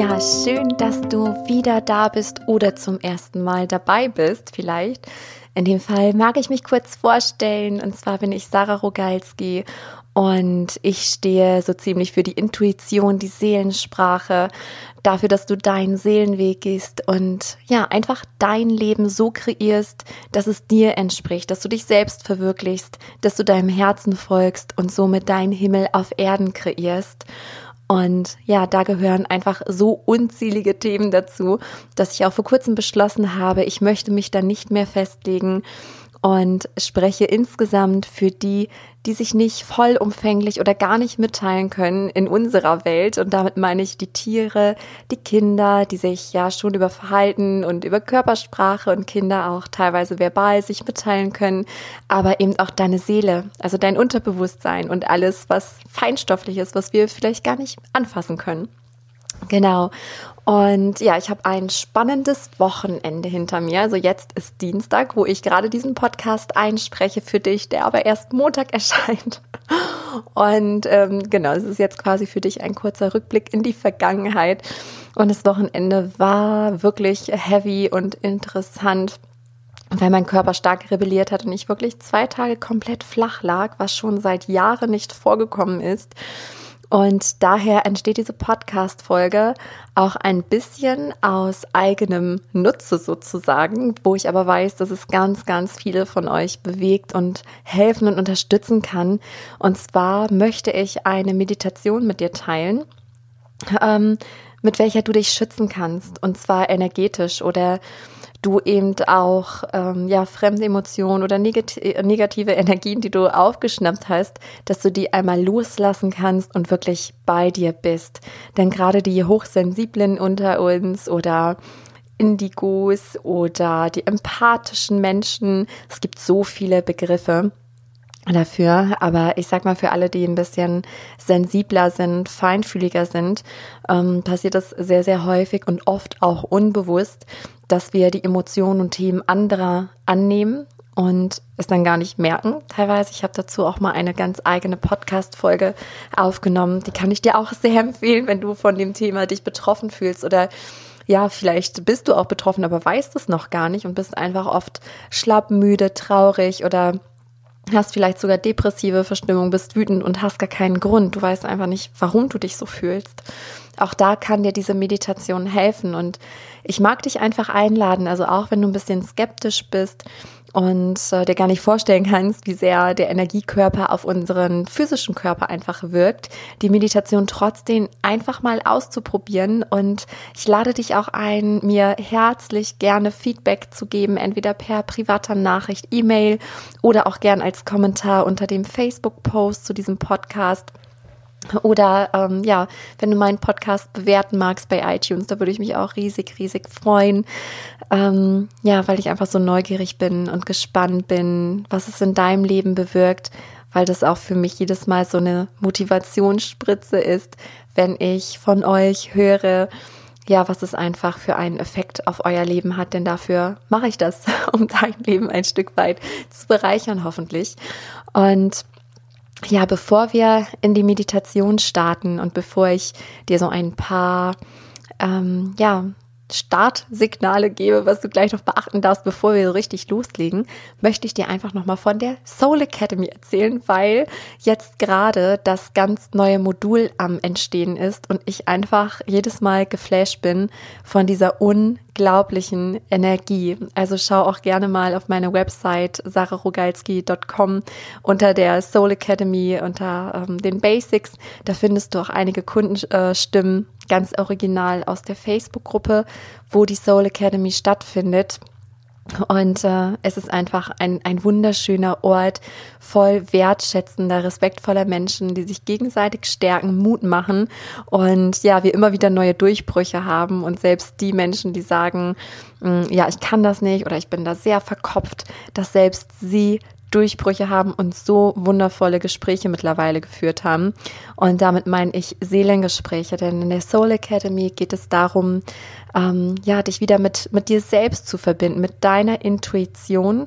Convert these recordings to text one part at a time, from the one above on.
Ja, schön, dass du wieder da bist oder zum ersten Mal dabei bist, vielleicht. In dem Fall mag ich mich kurz vorstellen. Und zwar bin ich Sarah Rogalski und ich stehe so ziemlich für die Intuition, die Seelensprache, dafür, dass du deinen Seelenweg gehst und ja, einfach dein Leben so kreierst, dass es dir entspricht, dass du dich selbst verwirklichst, dass du deinem Herzen folgst und somit deinen Himmel auf Erden kreierst. Und ja, da gehören einfach so unzählige Themen dazu, dass ich auch vor kurzem beschlossen habe, ich möchte mich da nicht mehr festlegen und spreche insgesamt für die, die sich nicht vollumfänglich oder gar nicht mitteilen können in unserer Welt. Und damit meine ich die Tiere, die Kinder, die sich ja schon über Verhalten und über Körpersprache und Kinder auch teilweise verbal sich mitteilen können, aber eben auch deine Seele, also dein Unterbewusstsein und alles, was feinstofflich ist, was wir vielleicht gar nicht anfassen können. Genau. Und ja, ich habe ein spannendes Wochenende hinter mir. Also jetzt ist Dienstag, wo ich gerade diesen Podcast einspreche für dich, der aber erst Montag erscheint. Und ähm, genau, es ist jetzt quasi für dich ein kurzer Rückblick in die Vergangenheit. Und das Wochenende war wirklich heavy und interessant weil mein Körper stark rebelliert hat und ich wirklich zwei Tage komplett flach lag, was schon seit Jahren nicht vorgekommen ist. Und daher entsteht diese Podcast-Folge auch ein bisschen aus eigenem Nutze sozusagen, wo ich aber weiß, dass es ganz, ganz viele von euch bewegt und helfen und unterstützen kann. Und zwar möchte ich eine Meditation mit dir teilen, ähm, mit welcher du dich schützen kannst. Und zwar energetisch oder du eben auch ähm, ja fremde Emotionen oder negati negative Energien, die du aufgeschnappt hast, dass du die einmal loslassen kannst und wirklich bei dir bist. Denn gerade die Hochsensiblen unter uns oder Indigos oder die empathischen Menschen, es gibt so viele Begriffe dafür. Aber ich sag mal, für alle, die ein bisschen sensibler sind, feinfühliger sind, ähm, passiert das sehr, sehr häufig und oft auch unbewusst, dass wir die Emotionen und Themen anderer annehmen und es dann gar nicht merken. Teilweise, ich habe dazu auch mal eine ganz eigene Podcast-Folge aufgenommen. Die kann ich dir auch sehr empfehlen, wenn du von dem Thema dich betroffen fühlst oder ja, vielleicht bist du auch betroffen, aber weißt es noch gar nicht und bist einfach oft schlapp, müde, traurig oder hast vielleicht sogar depressive Verstimmung, bist wütend und hast gar keinen Grund. Du weißt einfach nicht, warum du dich so fühlst. Auch da kann dir diese Meditation helfen und ich mag dich einfach einladen, also auch wenn du ein bisschen skeptisch bist, und äh, dir gar nicht vorstellen kannst, wie sehr der Energiekörper auf unseren physischen Körper einfach wirkt, die Meditation trotzdem einfach mal auszuprobieren. Und ich lade dich auch ein, mir herzlich gerne Feedback zu geben, entweder per privater Nachricht, E-Mail oder auch gern als Kommentar unter dem Facebook-Post zu diesem Podcast. Oder ähm, ja, wenn du meinen Podcast bewerten magst bei iTunes, da würde ich mich auch riesig, riesig freuen. Ähm, ja, weil ich einfach so neugierig bin und gespannt bin, was es in deinem Leben bewirkt, weil das auch für mich jedes Mal so eine Motivationsspritze ist, wenn ich von euch höre, ja, was es einfach für einen Effekt auf euer Leben hat, denn dafür mache ich das, um dein Leben ein Stück weit zu bereichern, hoffentlich. Und ja, bevor wir in die Meditation starten und bevor ich dir so ein paar, ähm, ja, Startsignale gebe, was du gleich noch beachten darfst, bevor wir so richtig loslegen, möchte ich dir einfach nochmal von der Soul Academy erzählen, weil jetzt gerade das ganz neue Modul am Entstehen ist und ich einfach jedes Mal geflasht bin von dieser unglaublichen Energie. Also schau auch gerne mal auf meine Website sararogalski.com unter der Soul Academy, unter ähm, den Basics. Da findest du auch einige Kundenstimmen. Äh, ganz original aus der Facebook-Gruppe, wo die Soul Academy stattfindet. Und äh, es ist einfach ein, ein wunderschöner Ort voll wertschätzender, respektvoller Menschen, die sich gegenseitig stärken, Mut machen und ja, wir immer wieder neue Durchbrüche haben und selbst die Menschen, die sagen, mm, ja, ich kann das nicht oder ich bin da sehr verkopft, dass selbst sie Durchbrüche haben und so wundervolle Gespräche mittlerweile geführt haben. Und damit meine ich Seelengespräche, denn in der Soul Academy geht es darum, ähm, ja, dich wieder mit, mit dir selbst zu verbinden, mit deiner Intuition.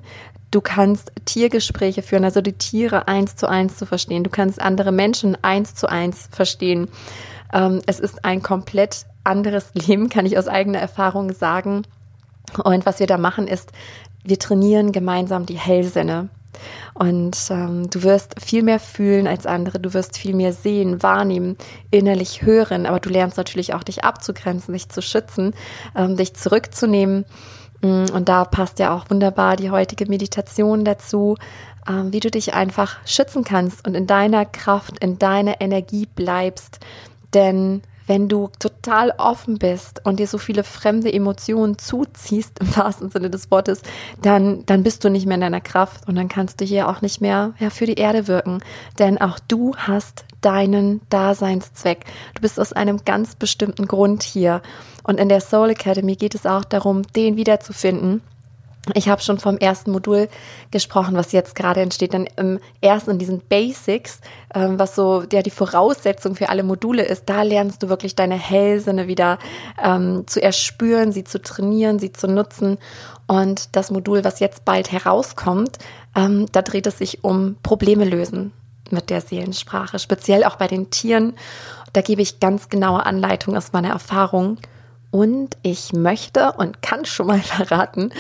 Du kannst Tiergespräche führen, also die Tiere eins zu eins zu verstehen. Du kannst andere Menschen eins zu eins verstehen. Ähm, es ist ein komplett anderes Leben, kann ich aus eigener Erfahrung sagen. Und was wir da machen ist, wir trainieren gemeinsam die Hellsinne. Und ähm, du wirst viel mehr fühlen als andere, du wirst viel mehr sehen, wahrnehmen, innerlich hören, aber du lernst natürlich auch dich abzugrenzen, dich zu schützen, ähm, dich zurückzunehmen. Mm, und da passt ja auch wunderbar die heutige Meditation dazu, ähm, wie du dich einfach schützen kannst und in deiner Kraft, in deiner Energie bleibst. Denn wenn du total offen bist und dir so viele fremde Emotionen zuziehst, im wahrsten Sinne des Wortes, dann, dann bist du nicht mehr in deiner Kraft und dann kannst du hier auch nicht mehr ja, für die Erde wirken. Denn auch du hast deinen Daseinszweck. Du bist aus einem ganz bestimmten Grund hier. Und in der Soul Academy geht es auch darum, den wiederzufinden ich habe schon vom ersten Modul gesprochen, was jetzt gerade entsteht. Dann im ersten in diesen Basics, ähm, was so ja die Voraussetzung für alle Module ist, da lernst du wirklich deine Hellsinne wieder ähm, zu erspüren, sie zu trainieren, sie zu nutzen. Und das Modul, was jetzt bald herauskommt, ähm, da dreht es sich um Probleme lösen mit der Seelensprache, speziell auch bei den Tieren. Da gebe ich ganz genaue Anleitungen aus meiner Erfahrung. Und ich möchte und kann schon mal verraten,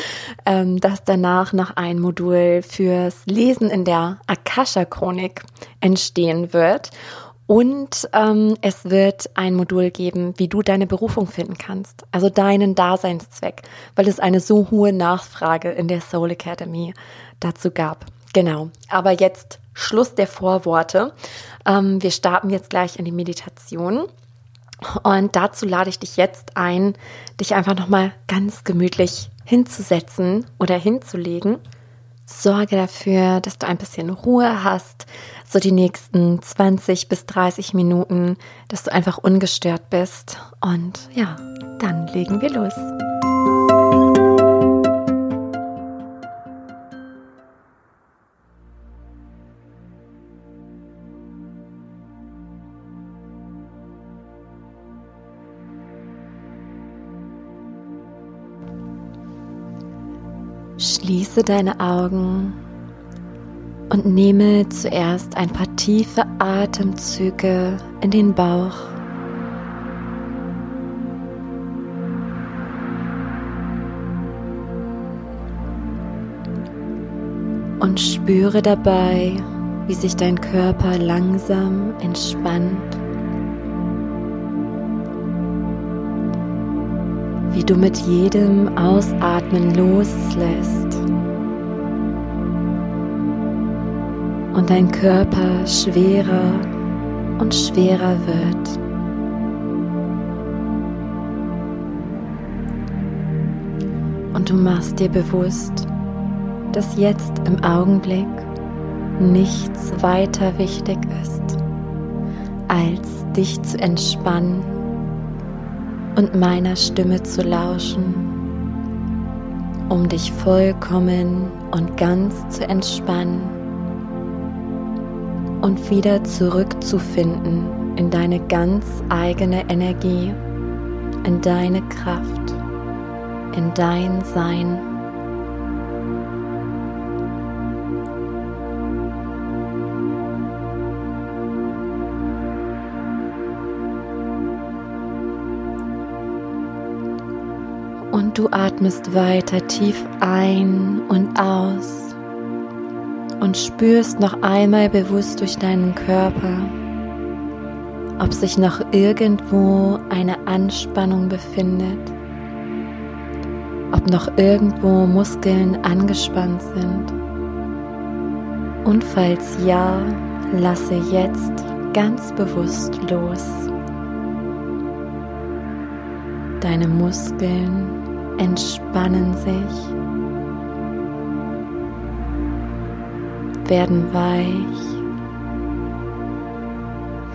ähm, dass danach noch ein Modul fürs Lesen in der Akasha-Chronik entstehen wird. Und ähm, es wird ein Modul geben, wie du deine Berufung finden kannst, also deinen Daseinszweck, weil es eine so hohe Nachfrage in der Soul Academy dazu gab. Genau, aber jetzt Schluss der Vorworte. Ähm, wir starten jetzt gleich in die Meditation. Und dazu lade ich dich jetzt ein, dich einfach nochmal ganz gemütlich hinzusetzen oder hinzulegen. Sorge dafür, dass du ein bisschen Ruhe hast, so die nächsten 20 bis 30 Minuten, dass du einfach ungestört bist. Und ja, dann legen wir los. Schließe deine Augen und nehme zuerst ein paar tiefe Atemzüge in den Bauch. Und spüre dabei, wie sich dein Körper langsam entspannt. Wie du mit jedem Ausatmen loslässt und dein Körper schwerer und schwerer wird. Und du machst dir bewusst, dass jetzt im Augenblick nichts weiter wichtig ist, als dich zu entspannen und meiner Stimme zu lauschen, um dich vollkommen und ganz zu entspannen und wieder zurückzufinden in deine ganz eigene Energie, in deine Kraft, in dein Sein. Und du atmest weiter tief ein und aus und spürst noch einmal bewusst durch deinen Körper, ob sich noch irgendwo eine Anspannung befindet, ob noch irgendwo Muskeln angespannt sind. Und falls ja, lasse jetzt ganz bewusst los. Deine Muskeln entspannen sich, werden weich,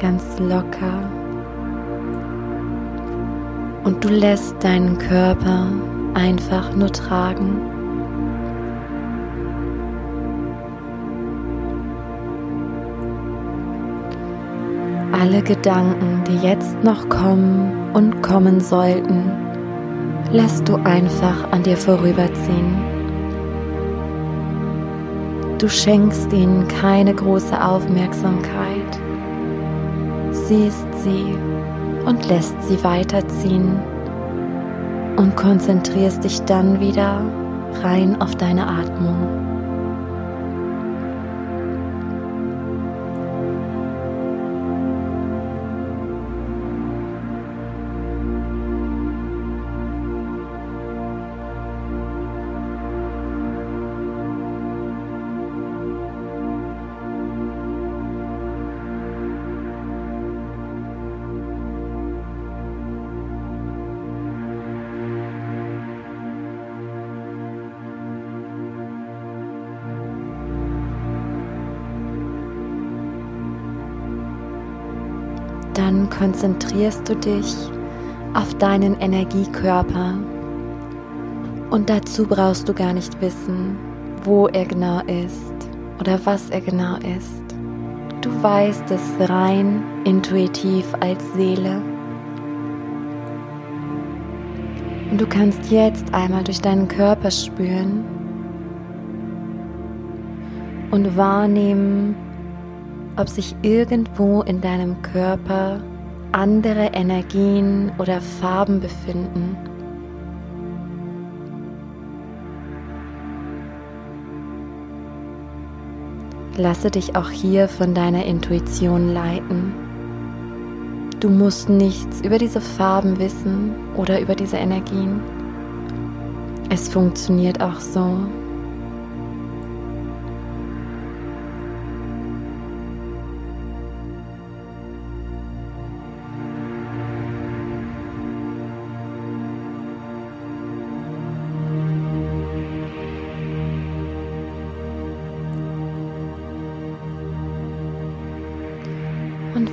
ganz locker und du lässt deinen Körper einfach nur tragen. Alle Gedanken, die jetzt noch kommen und kommen sollten, lässt du einfach an dir vorüberziehen. Du schenkst ihnen keine große Aufmerksamkeit, siehst sie und lässt sie weiterziehen und konzentrierst dich dann wieder rein auf deine Atmung. Konzentrierst du dich auf deinen Energiekörper. Und dazu brauchst du gar nicht wissen, wo er genau ist oder was er genau ist. Du weißt es rein intuitiv als Seele. Und du kannst jetzt einmal durch deinen Körper spüren und wahrnehmen, ob sich irgendwo in deinem Körper andere Energien oder Farben befinden. Lasse dich auch hier von deiner Intuition leiten. Du musst nichts über diese Farben wissen oder über diese Energien. Es funktioniert auch so.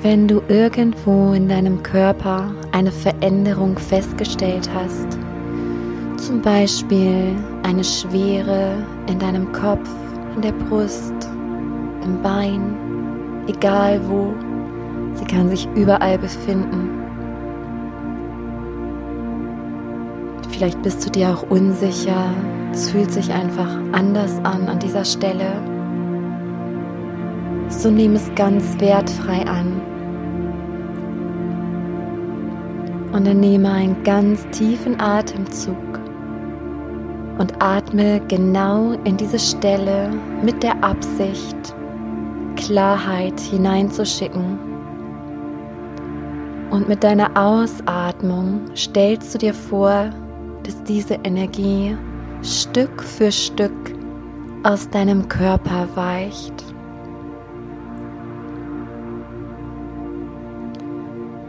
Wenn du irgendwo in deinem Körper eine Veränderung festgestellt hast, zum Beispiel eine Schwere in deinem Kopf, in der Brust, im Bein, egal wo, sie kann sich überall befinden. Vielleicht bist du dir auch unsicher, es fühlt sich einfach anders an an dieser Stelle so nimm es ganz wertfrei an. Und dann nehme einen ganz tiefen Atemzug und atme genau in diese Stelle mit der Absicht, Klarheit hineinzuschicken. Und mit deiner Ausatmung stellst du dir vor, dass diese Energie Stück für Stück aus deinem Körper weicht.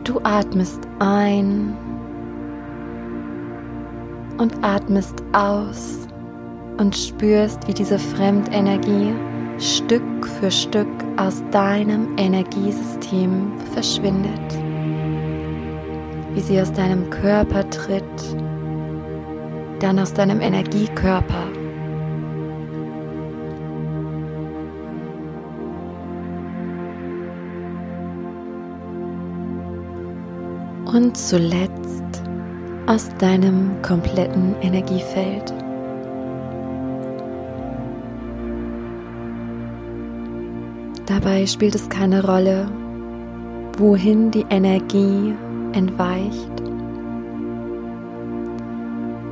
Du atmest ein und atmest aus und spürst, wie diese Fremdenergie Stück für Stück aus deinem Energiesystem verschwindet. Wie sie aus deinem Körper tritt, dann aus deinem Energiekörper und zuletzt aus deinem kompletten Energiefeld. Dabei spielt es keine Rolle, wohin die Energie entweicht.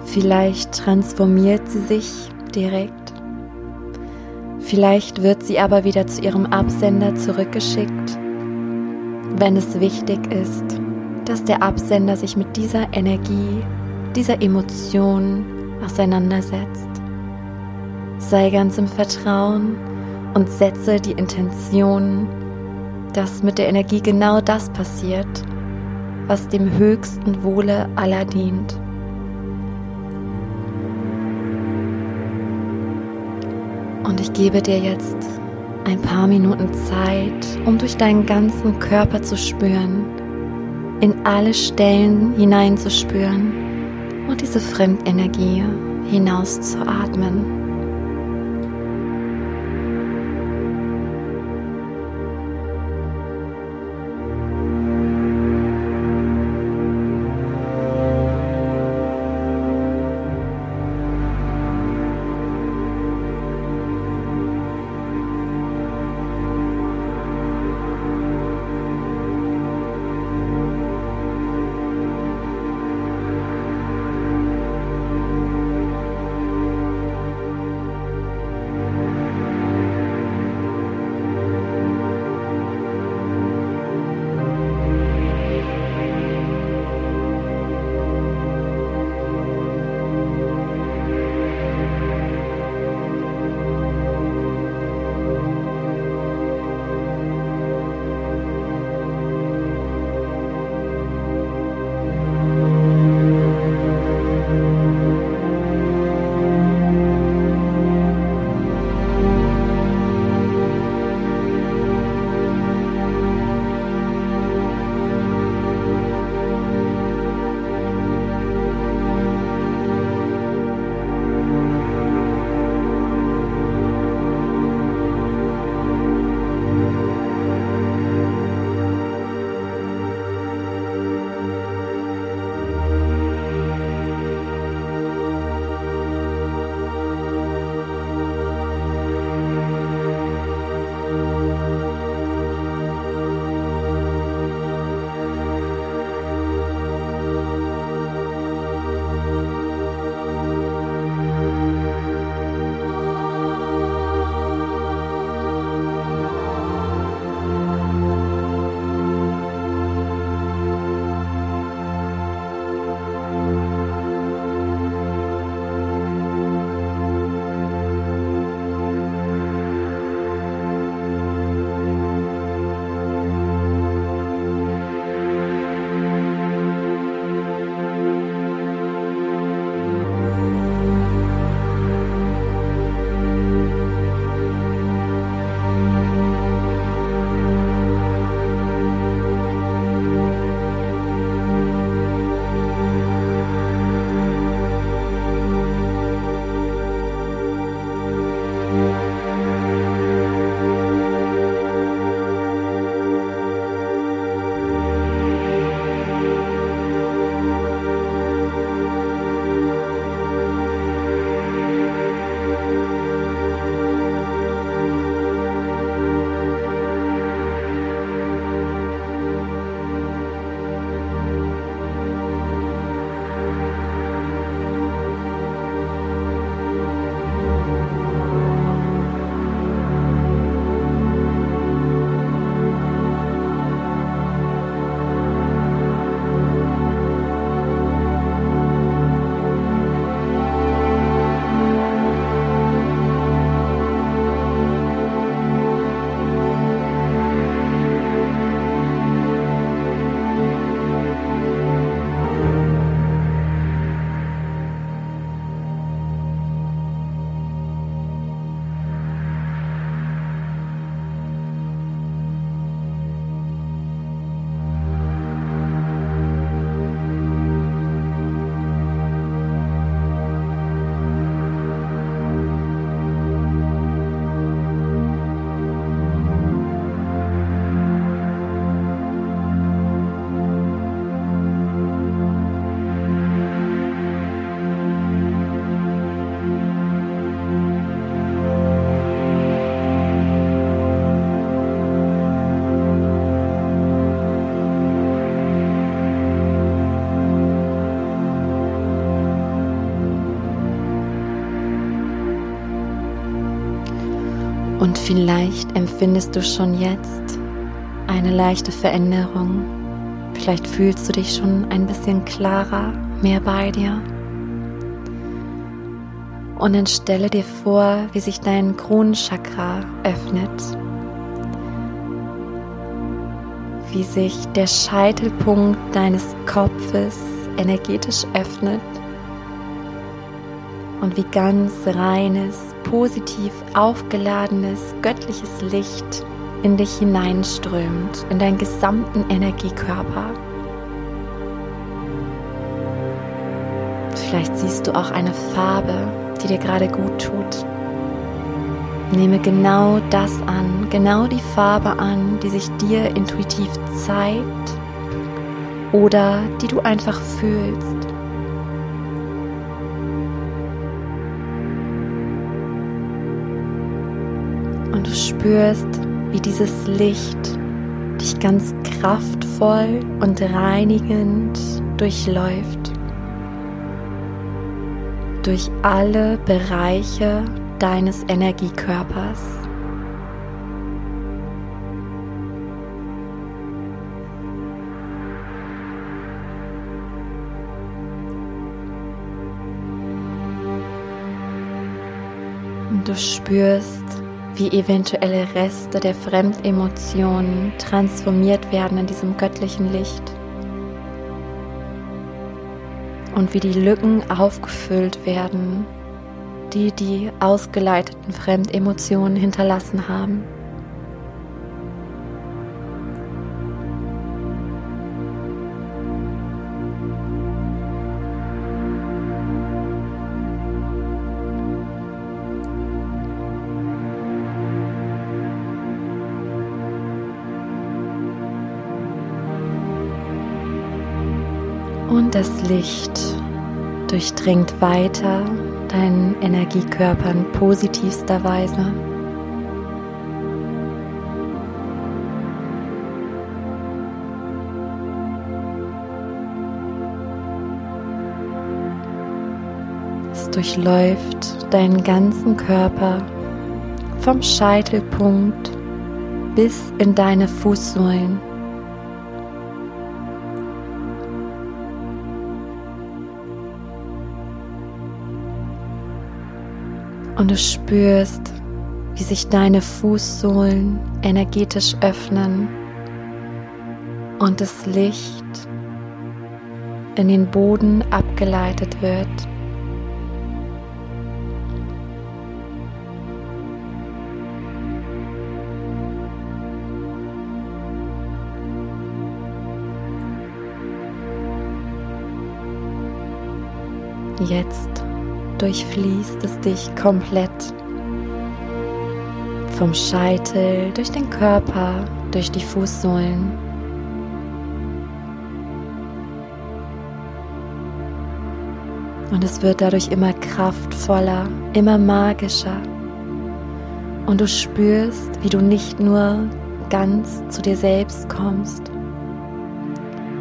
Vielleicht transformiert sie sich direkt. Vielleicht wird sie aber wieder zu ihrem Absender zurückgeschickt, wenn es wichtig ist, dass der Absender sich mit dieser Energie, dieser Emotion auseinandersetzt. Sei ganz im Vertrauen und setze die Intention, dass mit der Energie genau das passiert, was dem höchsten Wohle aller dient. Und ich gebe dir jetzt ein paar Minuten Zeit, um durch deinen ganzen Körper zu spüren, in alle Stellen hineinzuspüren und diese Fremdenergie hinauszuatmen. Und vielleicht empfindest du schon jetzt eine leichte Veränderung. Vielleicht fühlst du dich schon ein bisschen klarer, mehr bei dir. Und dann stelle dir vor, wie sich dein Kronenchakra öffnet. Wie sich der Scheitelpunkt deines Kopfes energetisch öffnet und wie ganz reines, positiv aufgeladenes, göttliches Licht in dich hineinströmt, in deinen gesamten Energiekörper. Vielleicht siehst du auch eine Farbe, die dir gerade gut tut. Nehme genau das an, genau die Farbe an, die sich dir intuitiv zeigt oder die du einfach fühlst. Und du spürst, wie dieses Licht dich ganz kraftvoll und reinigend durchläuft. Durch alle Bereiche deines Energiekörpers. Und du spürst, wie eventuelle Reste der Fremdemotionen transformiert werden in diesem göttlichen Licht und wie die Lücken aufgefüllt werden, die die ausgeleiteten Fremdemotionen hinterlassen haben. Das Licht durchdringt weiter deinen Energiekörper in positivster Weise. Es durchläuft deinen ganzen Körper vom Scheitelpunkt bis in deine Fußsohlen. Und du spürst, wie sich deine Fußsohlen energetisch öffnen und das Licht in den Boden abgeleitet wird. Jetzt durchfließt es dich komplett. Vom Scheitel, durch den Körper, durch die Fußsohlen. Und es wird dadurch immer kraftvoller, immer magischer. Und du spürst, wie du nicht nur ganz zu dir selbst kommst,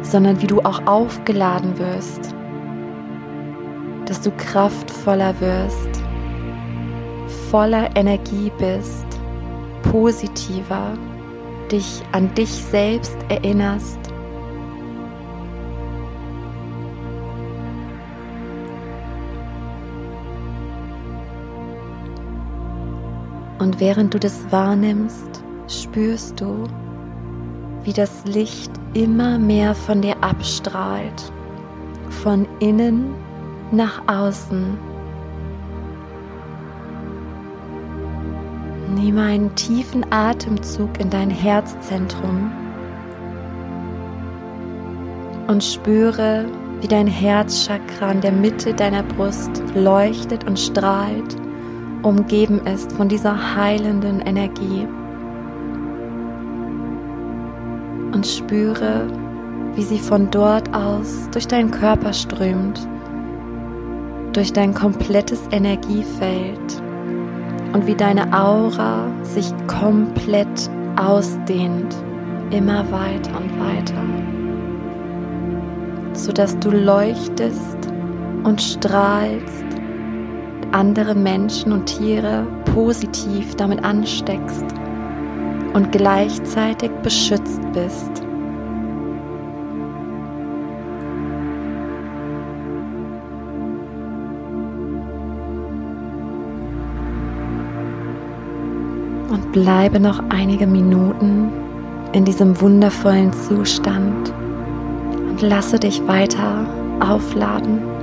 sondern wie du auch aufgeladen wirst dass du kraftvoller wirst, voller Energie bist, positiver, dich an dich selbst erinnerst. Und während du das wahrnimmst, spürst du, wie das Licht immer mehr von dir abstrahlt, von innen nach außen. Nehme einen tiefen Atemzug in dein Herzzentrum und spüre, wie dein Herzchakra in der Mitte deiner Brust leuchtet und strahlt, umgeben ist von dieser heilenden Energie. Und spüre, wie sie von dort aus durch deinen Körper strömt durch dein komplettes Energiefeld und wie deine Aura sich komplett ausdehnt, immer weiter und weiter, sodass du leuchtest und strahlst andere Menschen und Tiere positiv damit ansteckst und gleichzeitig beschützt bist. Und bleibe noch einige Minuten in diesem wundervollen Zustand und lasse dich weiter aufladen.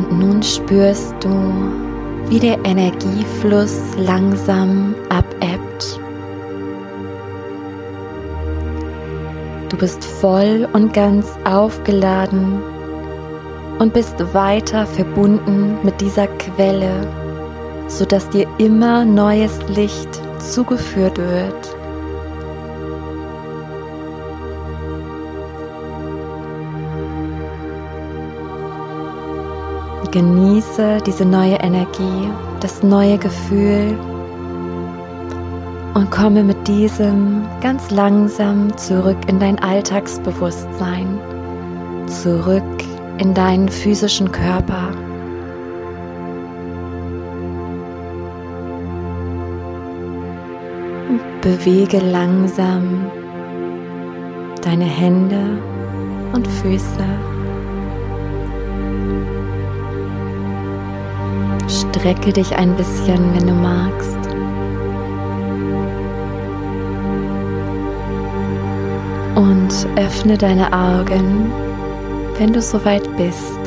Und nun spürst du, wie der Energiefluss langsam abebbt. Du bist voll und ganz aufgeladen und bist weiter verbunden mit dieser Quelle, sodass dir immer neues Licht zugeführt wird. Genieße diese neue Energie, das neue Gefühl und komme mit diesem ganz langsam zurück in dein Alltagsbewusstsein, zurück in deinen physischen Körper. bewege langsam deine Hände und Füße. Strecke dich ein bisschen, wenn du magst. Und öffne deine Augen, wenn du soweit bist.